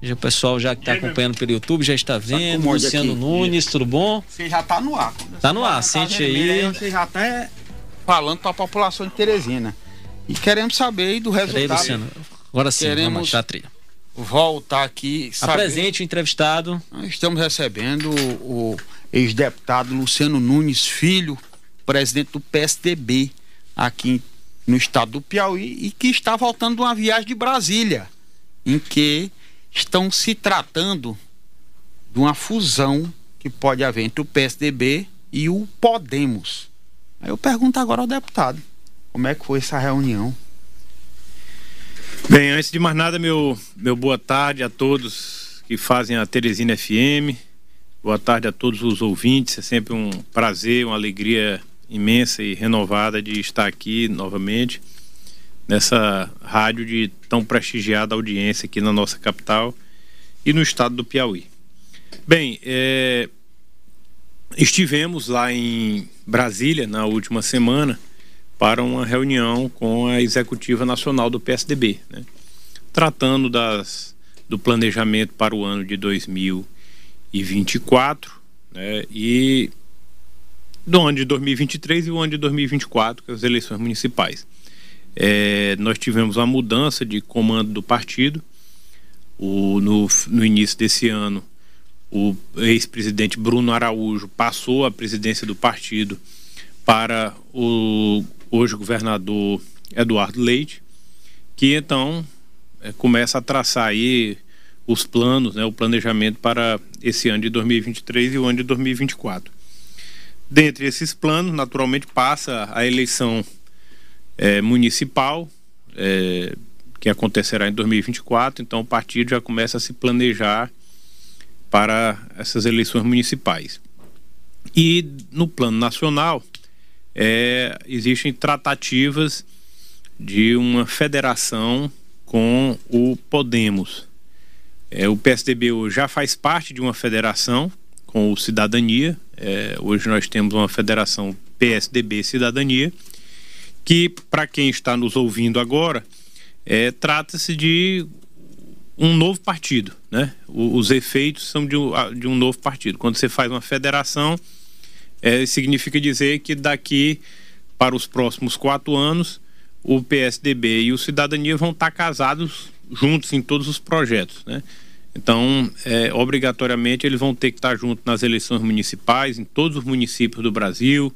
Já o pessoal já que está acompanhando pelo YouTube já está vendo. Luciano aqui. Nunes, tudo bom? Você já está no ar. Está no ar, tá sente aí. Você já está falando para a população de Teresina. E queremos saber do resultado. Aí, Luciano. Agora sim, queremos vamos a trilha. Voltar aqui. Saber... Apresente o entrevistado. Estamos recebendo o ex-deputado Luciano Nunes Filho, presidente do PSDB aqui no estado do Piauí e que está voltando de uma viagem de Brasília, em que estão se tratando de uma fusão que pode haver entre o PSDB e o Podemos. Aí eu pergunto agora ao deputado, como é que foi essa reunião? Bem, antes de mais nada, meu, meu boa tarde a todos que fazem a Teresina FM. Boa tarde a todos os ouvintes. É sempre um prazer, uma alegria imensa e renovada de estar aqui novamente nessa rádio de tão prestigiada audiência aqui na nossa capital e no estado do Piauí. Bem, é, estivemos lá em Brasília na última semana para uma reunião com a executiva nacional do PSDB, né, tratando das, do planejamento para o ano de 2024 né, e do ano de 2023 e o ano de 2024, que é as eleições municipais. É, nós tivemos uma mudança de comando do partido. O, no, no início desse ano, o ex-presidente Bruno Araújo passou a presidência do partido para o hoje governador Eduardo Leite, que então é, começa a traçar aí os planos, né, o planejamento para esse ano de 2023 e o ano de 2024. Dentre esses planos, naturalmente, passa a eleição é, municipal, é, que acontecerá em 2024, então o partido já começa a se planejar para essas eleições municipais. E no plano nacional, é, existem tratativas de uma federação com o Podemos. É, o PSDB hoje já faz parte de uma federação com o Cidadania, é, hoje nós temos uma federação PSDB Cidadania, que, para quem está nos ouvindo agora, é, trata-se de um novo partido. Né? O, os efeitos são de um, de um, novo partido. Quando você faz uma federação, é, significa dizer que daqui para os próximos quatro anos, o PSDB e o Cidadania vão estar casados juntos em todos os projetos. Né? Então, é, obrigatoriamente, eles vão ter que estar juntos nas eleições municipais, em todos os municípios do Brasil,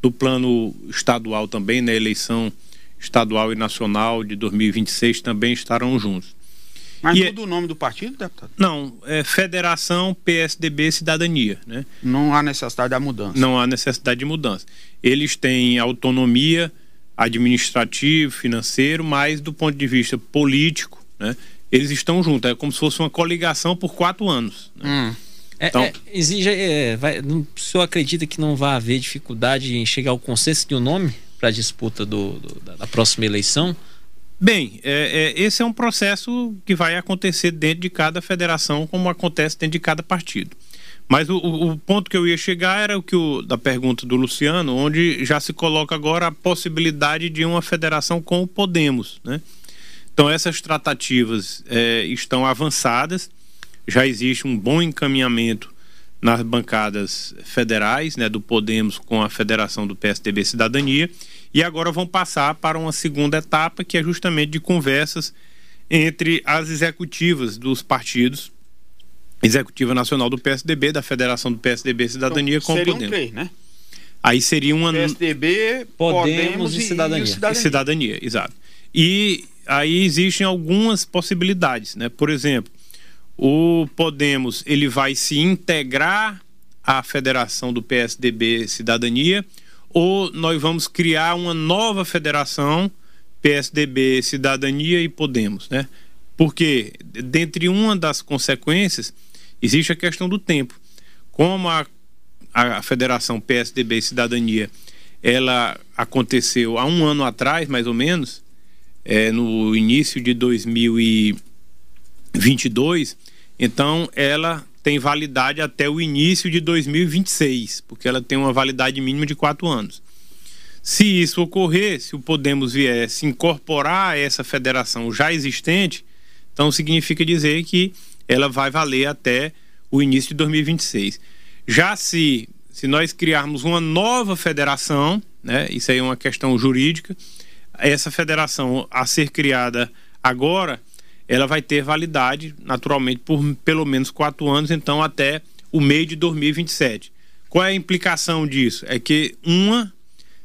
do plano estadual também, na eleição estadual e nacional de 2026 também estarão juntos. Mas e muda é... o nome do partido, deputado? Não, é Federação PSDB Cidadania, né? Não há necessidade da mudança. Não há necessidade de mudança. Eles têm autonomia administrativo, financeiro, mas do ponto de vista político, né? eles estão juntos. É como se fosse uma coligação por quatro anos. Né? Hum. É, então, é, exige, é, vai, não, o senhor acredita que não vai haver dificuldade em chegar ao consenso de um nome para a disputa do, do, da, da, próxima eleição? Bem, é, é, esse é um processo que vai acontecer dentro de cada federação, como acontece dentro de cada partido. Mas o, o ponto que eu ia chegar era o que o, da pergunta do Luciano, onde já se coloca agora a possibilidade de uma federação com o Podemos, né? Então, essas tratativas é, estão avançadas, já existe um bom encaminhamento nas bancadas federais, né, do Podemos com a Federação do PSDB Cidadania, e agora vão passar para uma segunda etapa, que é justamente de conversas entre as executivas dos partidos, Executiva Nacional do PSDB, da Federação do PSDB Cidadania então, com o Podemos. Três, né? Aí seria uma PSDB, Podemos, Podemos e, Cidadania. E cidadania. E cidadania, exato. E aí existem algumas possibilidades, né? Por exemplo, o Podemos ele vai se integrar à federação do PSDB Cidadania ou nós vamos criar uma nova federação PSDB Cidadania e Podemos, né? Porque dentre uma das consequências existe a questão do tempo. Como a, a federação PSDB Cidadania ela aconteceu há um ano atrás, mais ou menos, é, no início de 2022, então ela tem validade até o início de 2026, porque ela tem uma validade mínima de quatro anos. Se isso ocorrer, se o Podemos vier se incorporar a essa federação já existente, Então significa dizer que ela vai valer até o início de 2026. Já se, se nós criarmos uma nova federação, né, isso aí é uma questão jurídica, essa federação a ser criada agora, ela vai ter validade, naturalmente, por pelo menos quatro anos, então até o meio de 2027. Qual é a implicação disso? É que uma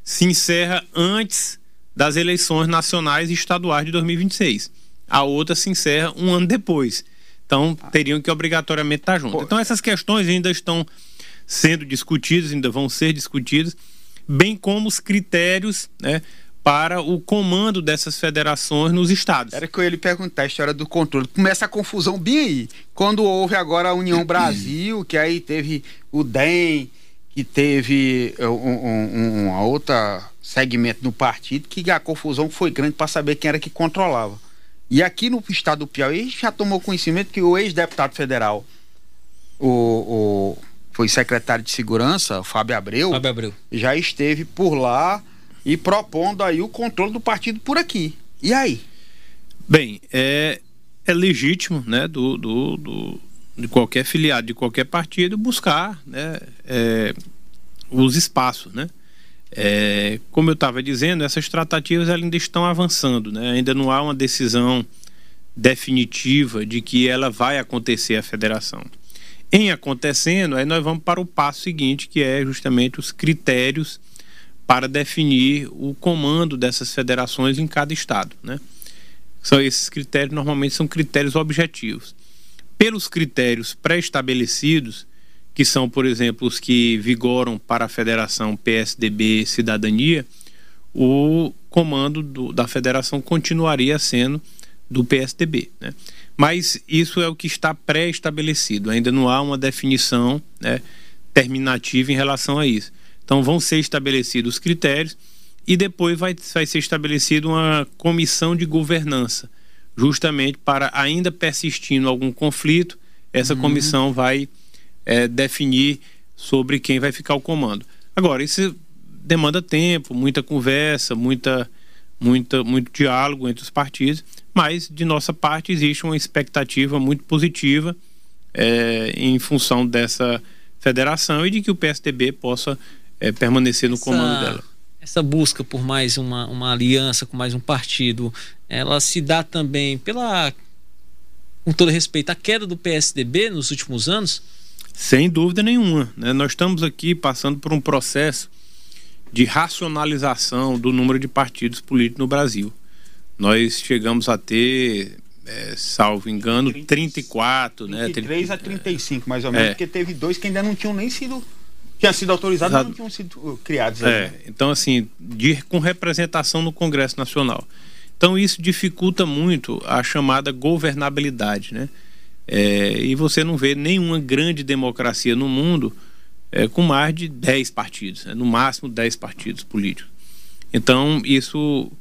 se encerra antes das eleições nacionais e estaduais de 2026. A outra se encerra um ano depois. Então, teriam que obrigatoriamente estar juntos. Então, essas questões ainda estão sendo discutidas, ainda vão ser discutidas, bem como os critérios né, para o comando dessas federações nos estados. Era que eu ia lhe perguntar a história do controle. Começa a confusão bem aí. Quando houve agora a União Brasil, que aí teve o DEM, que teve um, um, um outra segmento no partido, que a confusão foi grande para saber quem era que controlava. E aqui no estado do Piauí já tomou conhecimento que o ex-deputado federal, o, o, foi secretário de segurança, o Fábio Abreu, Fábio Abreu, já esteve por lá e propondo aí o controle do partido por aqui. E aí? Bem, é, é legítimo, né, do, do, do de qualquer filiado de qualquer partido buscar, né, é, os espaços, né? É, como eu estava dizendo, essas tratativas ainda estão avançando, né? Ainda não há uma decisão definitiva de que ela vai acontecer a federação. Em acontecendo, aí nós vamos para o passo seguinte, que é justamente os critérios para definir o comando dessas federações em cada estado. Né? São esses critérios, normalmente são critérios objetivos. Pelos critérios pré-estabelecidos, que são, por exemplo, os que vigoram para a federação PSDB Cidadania, o comando do, da federação continuaria sendo do PSDB. Né? Mas isso é o que está pré-estabelecido, ainda não há uma definição né, terminativa em relação a isso. Então vão ser estabelecidos os critérios e depois vai, vai ser estabelecida uma comissão de governança, justamente para, ainda persistindo algum conflito, essa uhum. comissão vai é, definir sobre quem vai ficar o comando. Agora, isso demanda tempo, muita conversa, muita, muita, muito diálogo entre os partidos, mas de nossa parte existe uma expectativa muito positiva é, em função dessa federação e de que o PSDB possa é, permanecer no essa, comando dela. Essa busca por mais uma, uma aliança com mais um partido, ela se dá também pela, com todo respeito, a queda do PSDB nos últimos anos? Sem dúvida nenhuma. Né? Nós estamos aqui passando por um processo de racionalização do número de partidos políticos no Brasil. Nós chegamos a ter, é, salvo engano, 30, 34, 33 né? a 35, mais ou menos, é. porque teve dois que ainda não tinham nem sido tinha sido autorizado, mas não tinham sido uh, criados. É, então assim, de, com representação no Congresso Nacional. Então isso dificulta muito a chamada governabilidade, né? É, e você não vê nenhuma grande democracia no mundo é, com mais de 10 partidos, né? no máximo 10 partidos políticos. Então, isso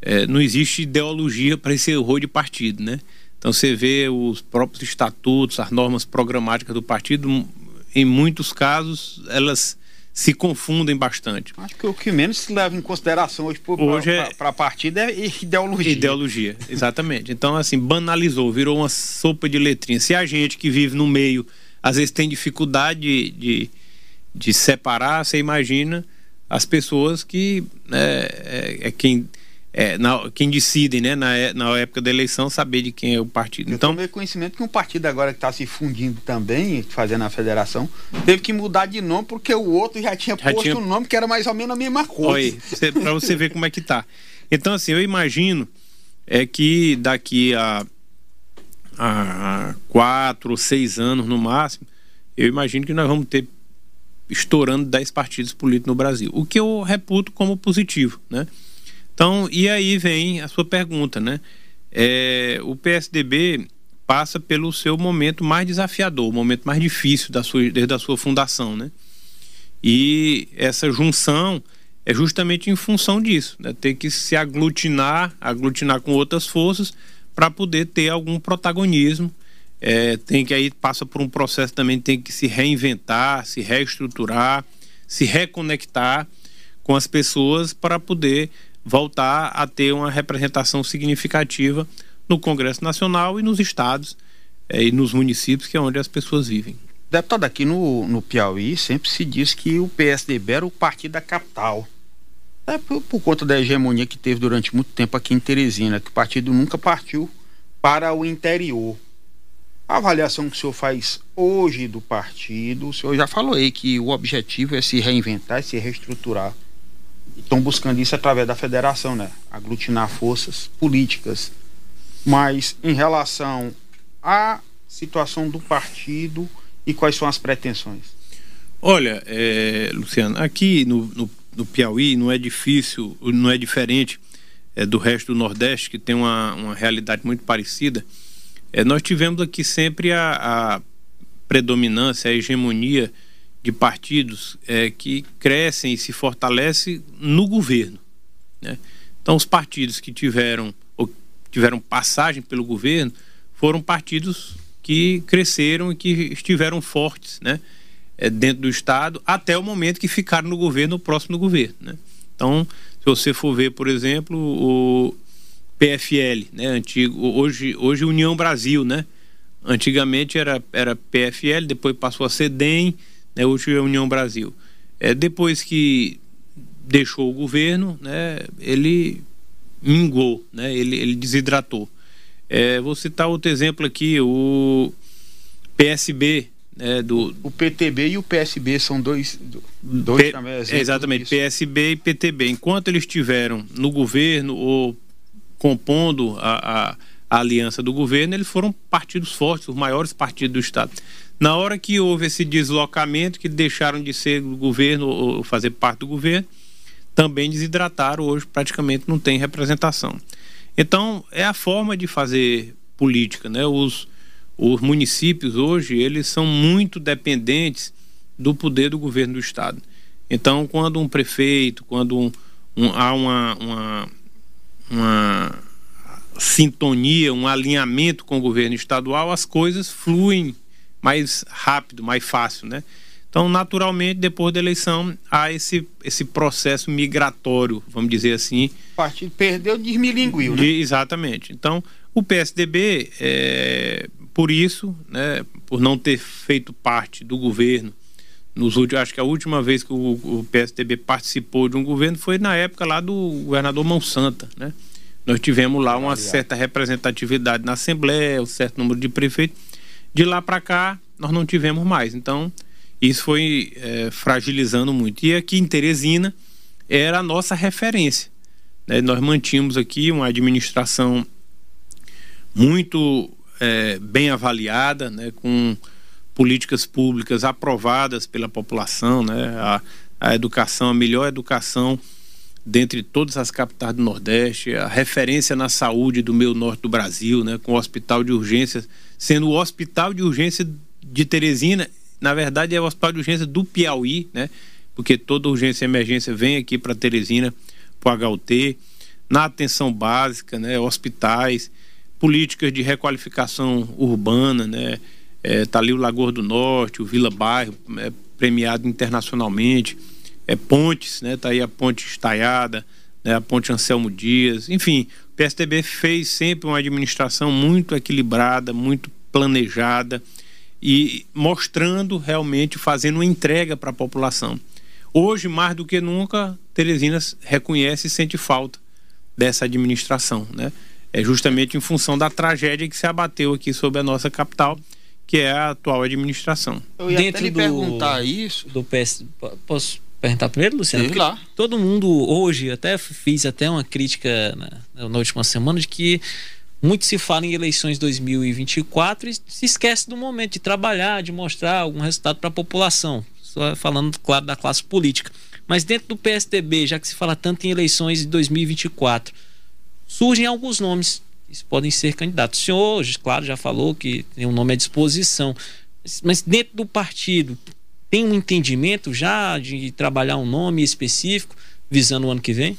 é, não existe ideologia para esse erro de partido, né? Então você vê os próprios estatutos, as normas programáticas do partido em muitos casos, elas se confundem bastante. Acho que o que menos se leva em consideração hoje, para é... a partida é ideologia. Ideologia, exatamente. Então, assim, banalizou, virou uma sopa de letrinhas. Se a gente que vive no meio, às vezes tem dificuldade de, de, de separar, você imagina as pessoas que né, é, é quem é, na, quem decidem, né, na, na época da eleição, saber de quem é o partido. Eu então, tenho conhecimento que um partido agora que está se fundindo também, fazendo a federação, teve que mudar de nome porque o outro já tinha já posto tinha... um nome que era mais ou menos a mesma coisa. Para você ver como é que tá. Então, assim, eu imagino é que daqui a, a quatro ou seis anos no máximo, eu imagino que nós vamos ter estourando dez partidos políticos no Brasil, o que eu reputo como positivo, né? Então, e aí vem a sua pergunta, né? É, o PSDB passa pelo seu momento mais desafiador, o momento mais difícil da sua, desde a sua fundação, né? E essa junção é justamente em função disso, né? Ter que se aglutinar, aglutinar com outras forças para poder ter algum protagonismo. É, tem que aí passa por um processo também, tem que se reinventar, se reestruturar, se reconectar com as pessoas para poder voltar a ter uma representação significativa no Congresso Nacional e nos estados é, e nos municípios, que é onde as pessoas vivem. Deputado, aqui no, no Piauí sempre se diz que o PSDB era o partido da capital. É por, por, conta da hegemonia que teve durante muito tempo aqui em Teresina, que o partido nunca partiu para o interior. A avaliação que o senhor faz hoje do partido, o senhor já falou aí que o objetivo é se reinventar, se reestruturar. Estão buscando isso através da federação, né? Aglutinar forças políticas. Mas em relação à situação do partido e quais são as pretensões? Olha, é, Luciano, aqui no, no, no, Piauí não é difícil, não é diferente é, do resto do Nordeste, que tem uma, uma realidade muito parecida. É, nós tivemos aqui sempre a, a, predominância, a hegemonia de partidos é, que crescem e se fortalecem no governo. Né? Então, os partidos que tiveram, ou tiveram passagem pelo governo foram partidos que cresceram e que estiveram fortes né? É, dentro do Estado até o momento que ficaram no governo, no próximo governo. Né? Então, se você for ver, por exemplo, o PFL, né? Antigo, hoje, hoje União Brasil, né? Antigamente era, era PFL, depois passou a ser DEM, né? hoje é União Brasil. É, depois que deixou o governo, né? ele mingou, né? ele, ele desidratou. É, vou citar outro exemplo aqui, o PSB, né, do... O PTB e o PSB são dois, dois P... também Exatamente. PSB e PTB. Enquanto eles estiveram no governo ou compondo a, a, a, aliança do governo, eles foram partidos fortes, os maiores partidos do Estado. Na hora que houve esse deslocamento, que deixaram de ser do governo ou fazer parte do governo, também desidrataram, hoje praticamente não tem representação. Então, é a forma de fazer política, né? Os, os municípios hoje, eles são muito dependentes do poder do governo do Estado. Então, quando um prefeito, quando um, um, há uma, uma uma sintonia, um alinhamento com o governo estadual, as coisas fluem mais rápido, mais fácil, né? Então, naturalmente, depois da eleição, há esse, esse processo migratório, vamos dizer assim. O partido perdeu, desmilinguiu, né? De, exatamente. Então, o PSDB, é, por isso, né, por não ter feito parte do governo, nos últimos, acho que a última vez que o, o PSDB participou de um governo foi na época lá do governador Monsanta, né? Nós tivemos lá uma certa representatividade na Assembleia, um certo número de prefeitos. De lá para cá, nós não tivemos mais. Então, isso foi é, fragilizando muito. E aqui em Teresina era a nossa referência. Né? Nós mantínhamos aqui uma administração muito é, bem avaliada, né? com políticas públicas aprovadas pela população, né? a, a educação, a melhor educação dentre todas as capitais do Nordeste, a referência na saúde do meio norte do Brasil, né? com o hospital de urgências, sendo o hospital de urgência de Teresina, na verdade é o hospital de urgência do Piauí, né? porque toda urgência e emergência vem aqui para Teresina, para o HUT, na atenção básica, né? hospitais, políticas de requalificação urbana, né? É, tá ali o Lagoa do Norte, o Vila Bairro, é, premiado internacionalmente. É, pontes, né? Tá aí a ponte estaiada, né? a ponte Anselmo Dias. Enfim, PSDB fez sempre uma administração muito equilibrada, muito planejada e mostrando realmente, fazendo uma entrega para a população. Hoje, mais do que nunca, Teresina reconhece e sente falta dessa administração, né? É justamente em função da tragédia que se abateu aqui sobre a nossa capital que é a atual administração. Eu ia Dentro até lhe do, perguntar isso. Do PS, posso perguntar primeiro, Luciano? Claro. Todo mundo hoje, até fiz até uma crítica na, na última semana de que muito se fala em eleições 2024 e se esquece do momento de trabalhar, de mostrar algum resultado para a população. Só falando, claro, da classe política. Mas dentro do PSDB, já que se fala tanto em eleições de 2024, surgem alguns nomes isso podem ser candidatos. O senhor, claro, já falou que tem um nome à disposição, mas dentro do partido tem um entendimento já de trabalhar um nome específico visando o ano que vem?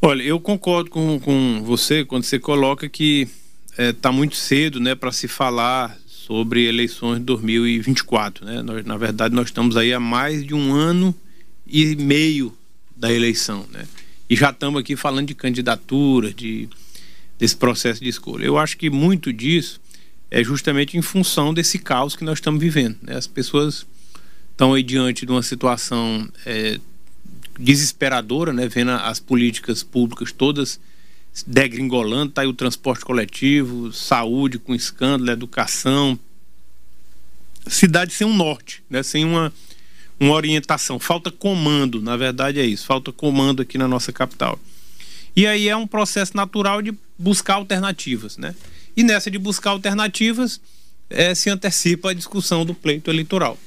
Olha, eu concordo com, com você quando você coloca que está é, tá muito cedo né, para se falar sobre eleições de 2024. Né? Nós, na verdade, nós estamos aí há mais de um ano e meio da eleição. Né? E já estamos aqui falando de candidatura, de desse processo de escolha. Eu acho que muito disso é justamente em função desse caos que nós estamos vivendo. Né? As pessoas estão aí diante de uma situação é, desesperadora, né? vendo as políticas públicas todas degringolando, está aí o transporte coletivo, saúde com escândalo, educação, cidade sem um norte, né? sem uma, uma orientação, falta comando, na verdade é isso, falta comando aqui na nossa capital. E aí é um processo natural de buscar alternativas, né? E nessa de buscar alternativas é, se antecipa a discussão do pleito eleitoral.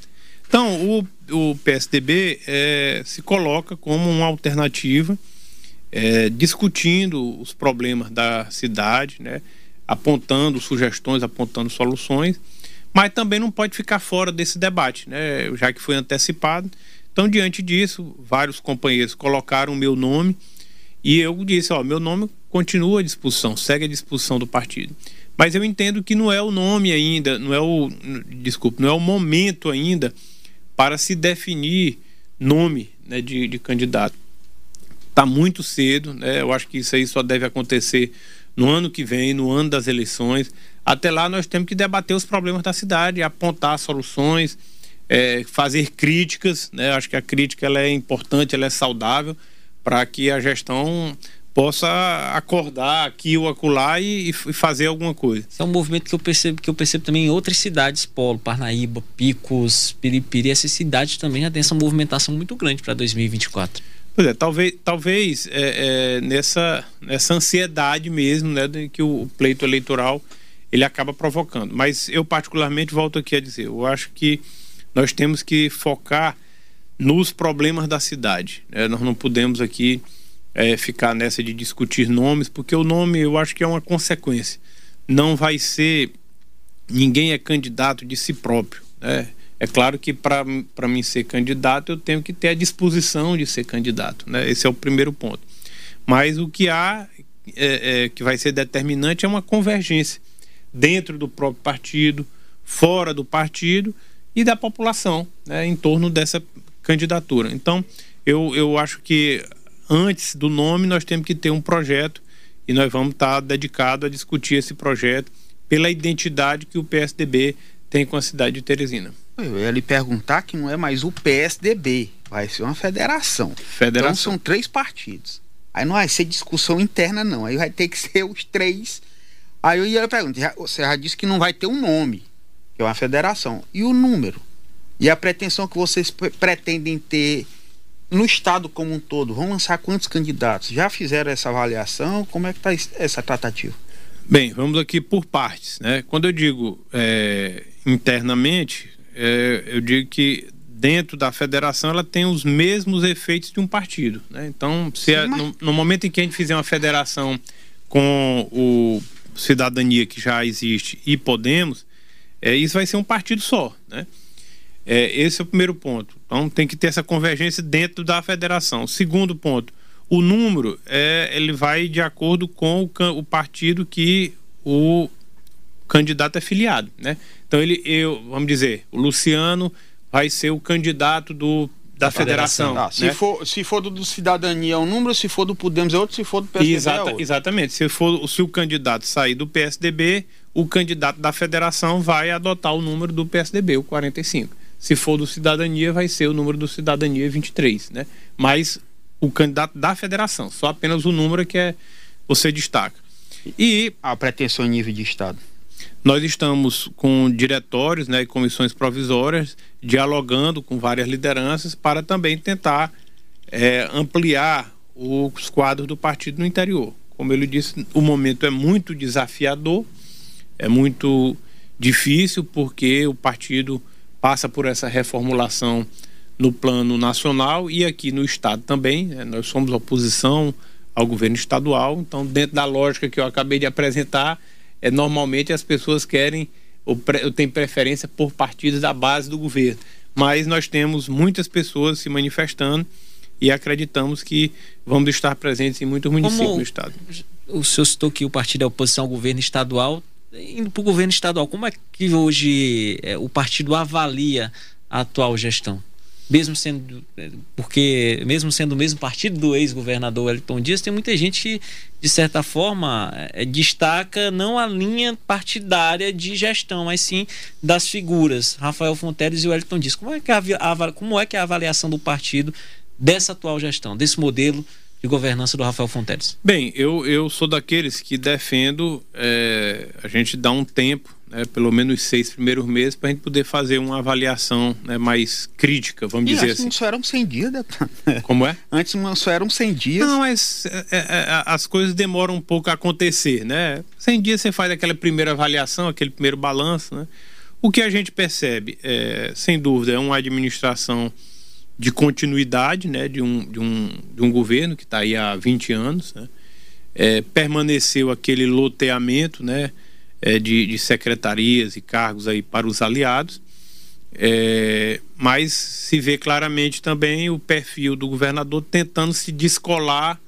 Então, o, o PSDB é, se coloca como uma alternativa, é, discutindo os problemas da cidade, né? apontando sugestões, apontando soluções, mas também não pode ficar fora desse debate, né? já que foi antecipado. Então, diante disso, vários companheiros colocaram o meu nome e eu disse: ó, meu nome continua à disposição, segue à disposição do partido. Mas eu entendo que não é o nome ainda, não é o. Desculpe, não é o momento ainda para se definir nome né, de, de candidato. Está muito cedo, né? eu acho que isso aí só deve acontecer no ano que vem, no ano das eleições. Até lá nós temos que debater os problemas da cidade, apontar soluções, é, fazer críticas. Né? Acho que a crítica ela é importante, ela é saudável para que a gestão possa acordar aqui ou acolá e, e, fazer alguma coisa. Esse é um movimento que eu percebo que eu percebo também em outras cidades, Polo, Parnaíba, Picos, Piripiri, essas cidades também já tem essa movimentação muito grande para 2024. Pois é, talvez, talvez é, é, nessa, nessa ansiedade mesmo, né, que o pleito eleitoral ele acaba provocando. Mas eu particularmente volto aqui a dizer, eu acho que nós temos que focar nos problemas da cidade. Né? Nós não podemos aqui é, ficar nessa de discutir nomes, porque o nome eu acho que é uma consequência. Não vai ser. Ninguém é candidato de si próprio. Né? É claro que para mim ser candidato eu tenho que ter a disposição de ser candidato. Né? Esse é o primeiro ponto. Mas o que há é, é, que vai ser determinante é uma convergência dentro do próprio partido, fora do partido e da população né, em torno dessa candidatura. Então, eu, eu acho que antes do nome, nós temos que ter um projeto e nós vamos estar dedicados a discutir esse projeto pela identidade que o PSDB tem com a cidade de Teresina. Eu ia lhe perguntar que não é mais o PSDB, vai ser uma federação. Federação. Então são três partidos. Aí não vai ser discussão interna, não. Aí vai ter que ser os três. Aí eu ia perguntar, você já disse que não vai ter um nome, que é uma federação. E o número? E a pretensão que vocês pretendem ter no estado como um todo, vão lançar quantos candidatos? Já fizeram essa avaliação? Como é que está essa tratativa? Bem, vamos aqui por partes. Né? Quando eu digo é, internamente, é, eu digo que dentro da federação ela tem os mesmos efeitos de um partido. Né? Então, se é, mas... no, no, momento em que a gente fizer uma federação com o Cidadania que já existe e Podemos, é, isso vai ser um partido só. Né? É, esse é o primeiro ponto. Então tem que ter essa convergência dentro da federação. Segundo ponto, o número é, ele vai de acordo com o, o partido que o candidato é filiado, né? Então ele, eu, vamos dizer, o Luciano vai ser o candidato do da federação. federação ah, se, né? for, se for do, do Cidadania é um número, se for do Podemos é outro, se for do PSDB é Exata, é outro. Exatamente. Se, for, se o candidato sair do PSDB, o candidato da federação vai adotar o número do PSDB, o 45. Se for do Cidadania, vai ser o número do Cidadania 23, né? Mas o candidato da federação, só apenas o número que é você destaca. E a pretensão em nível de estado. Nós estamos com diretórios, né, e comissões provisórias dialogando com várias lideranças para também tentar é, ampliar os quadros do partido no interior. Como ele disse, o momento é muito desafiador, é muito difícil porque o partido passa por essa reformulação no plano nacional e aqui no estado também. Né? Nós somos oposição ao governo estadual, então dentro da lógica que eu acabei de apresentar, é normalmente as pessoas querem ou, pre, ou têm preferência por partidos da base do governo. Mas nós temos muitas pessoas se manifestando e acreditamos que vamos estar presentes em muitos municípios Como do estado. O senhor citou que o partido é oposição ao governo estadual indo para o governo estadual, como é que hoje é, o partido avalia a atual gestão? mesmo sendo porque mesmo sendo o mesmo partido do ex-governador Wellington Dias, tem muita gente que de certa forma é, destaca não a linha partidária de gestão, mas sim das figuras Rafael Fonteles e Wellington Dias. Como é que é a, a, como é que é a avaliação do partido dessa atual gestão, desse modelo de governança do Rafael Fonteles? Bem, eu, eu sou daqueles que defendo é, a gente dar um tempo né, pelo menos seis primeiros meses, para a gente poder fazer uma avaliação né, mais crítica, vamos e dizer antes assim. Antes só eram 100 dias, deputado. Como é? Antes só eram 100 dias. Não, mas é, é, é, as coisas demoram um pouco a acontecer, né? 100 dias você faz aquela primeira avaliação, aquele primeiro balanço, né? O que a gente percebe, é, sem dúvida, é uma administração de continuidade né, de, um, de, um, de um governo que está aí há 20 anos. Né? É, permaneceu aquele loteamento, né? é, de, de, secretarias e cargos aí para os aliados, é, mas se vê claramente também o perfil do governador tentando se descolar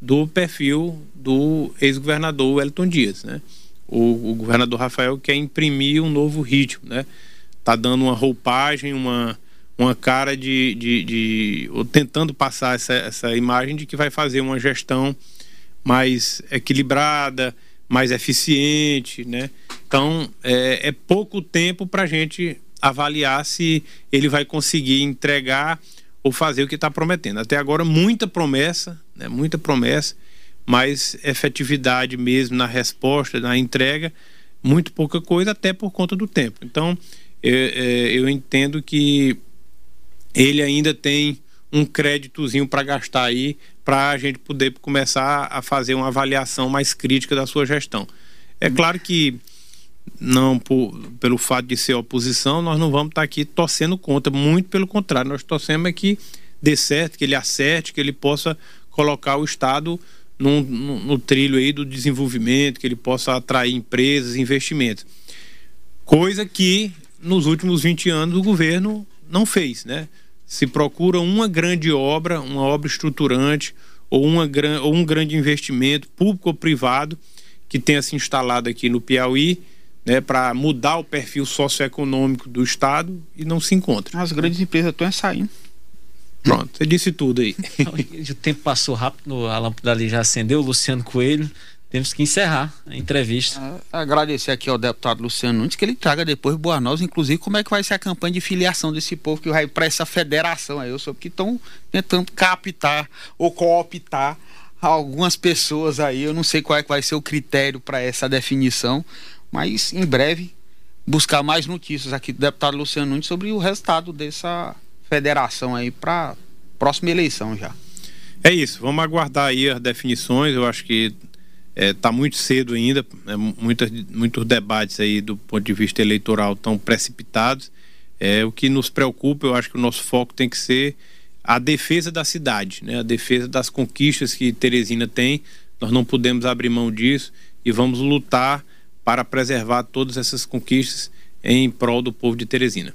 do perfil do ex-governador Wellington Dias, né? O, o, governador Rafael quer imprimir um novo ritmo, né? Tá dando uma roupagem, uma, uma cara de, de, de ou tentando passar essa, essa imagem de que vai fazer uma gestão mais equilibrada, mais eficiente, né? Então é, é pouco tempo para a gente avaliar se ele vai conseguir entregar ou fazer o que está prometendo. Até agora muita promessa, né? Muita promessa, mas efetividade mesmo na resposta, na entrega, muito pouca coisa, até por conta do tempo. Então eu, é, eu entendo que ele ainda tem um créditozinho para gastar aí para a gente poder começar a fazer uma avaliação mais crítica da sua gestão. É claro que não por, pelo fato de ser oposição, nós não vamos estar aqui torcendo contra, muito pelo contrário, nós torcemos é que dê certo, que ele acerte, que ele possa colocar o Estado no trilho aí do desenvolvimento, que ele possa atrair empresas, investimentos. Coisa que nos últimos 20 anos o governo não fez, né? Se procura uma grande obra, uma obra estruturante ou, uma, ou um grande investimento, público ou privado, que tenha se instalado aqui no Piauí, né, para mudar o perfil socioeconômico do Estado e não se encontra. As grandes empresas estão saindo. Pronto, você disse tudo aí. o tempo passou rápido, a lâmpada ali já acendeu, Luciano Coelho. Temos que encerrar a entrevista. É, agradecer aqui ao deputado Luciano Nunes que ele traga depois boa novas, inclusive como é que vai ser a campanha de filiação desse povo que vai para essa federação aí. Eu soube que estão tentando captar ou cooptar algumas pessoas aí. Eu não sei qual é que vai ser o critério para essa definição, mas em breve buscar mais notícias aqui do deputado Luciano Nunes sobre o resultado dessa federação aí para próxima eleição já. É isso, vamos aguardar aí as definições. Eu acho que Está é, tá muito cedo ainda, é, muitas, muitos debates aí do ponto de vista eleitoral estão precipitados. É, o que nos preocupa, eu acho que o nosso foco tem que ser a defesa da cidade, né? a defesa das conquistas que Teresina tem. Nós não podemos abrir mão disso e vamos lutar para preservar todas essas conquistas em prol do povo de Teresina.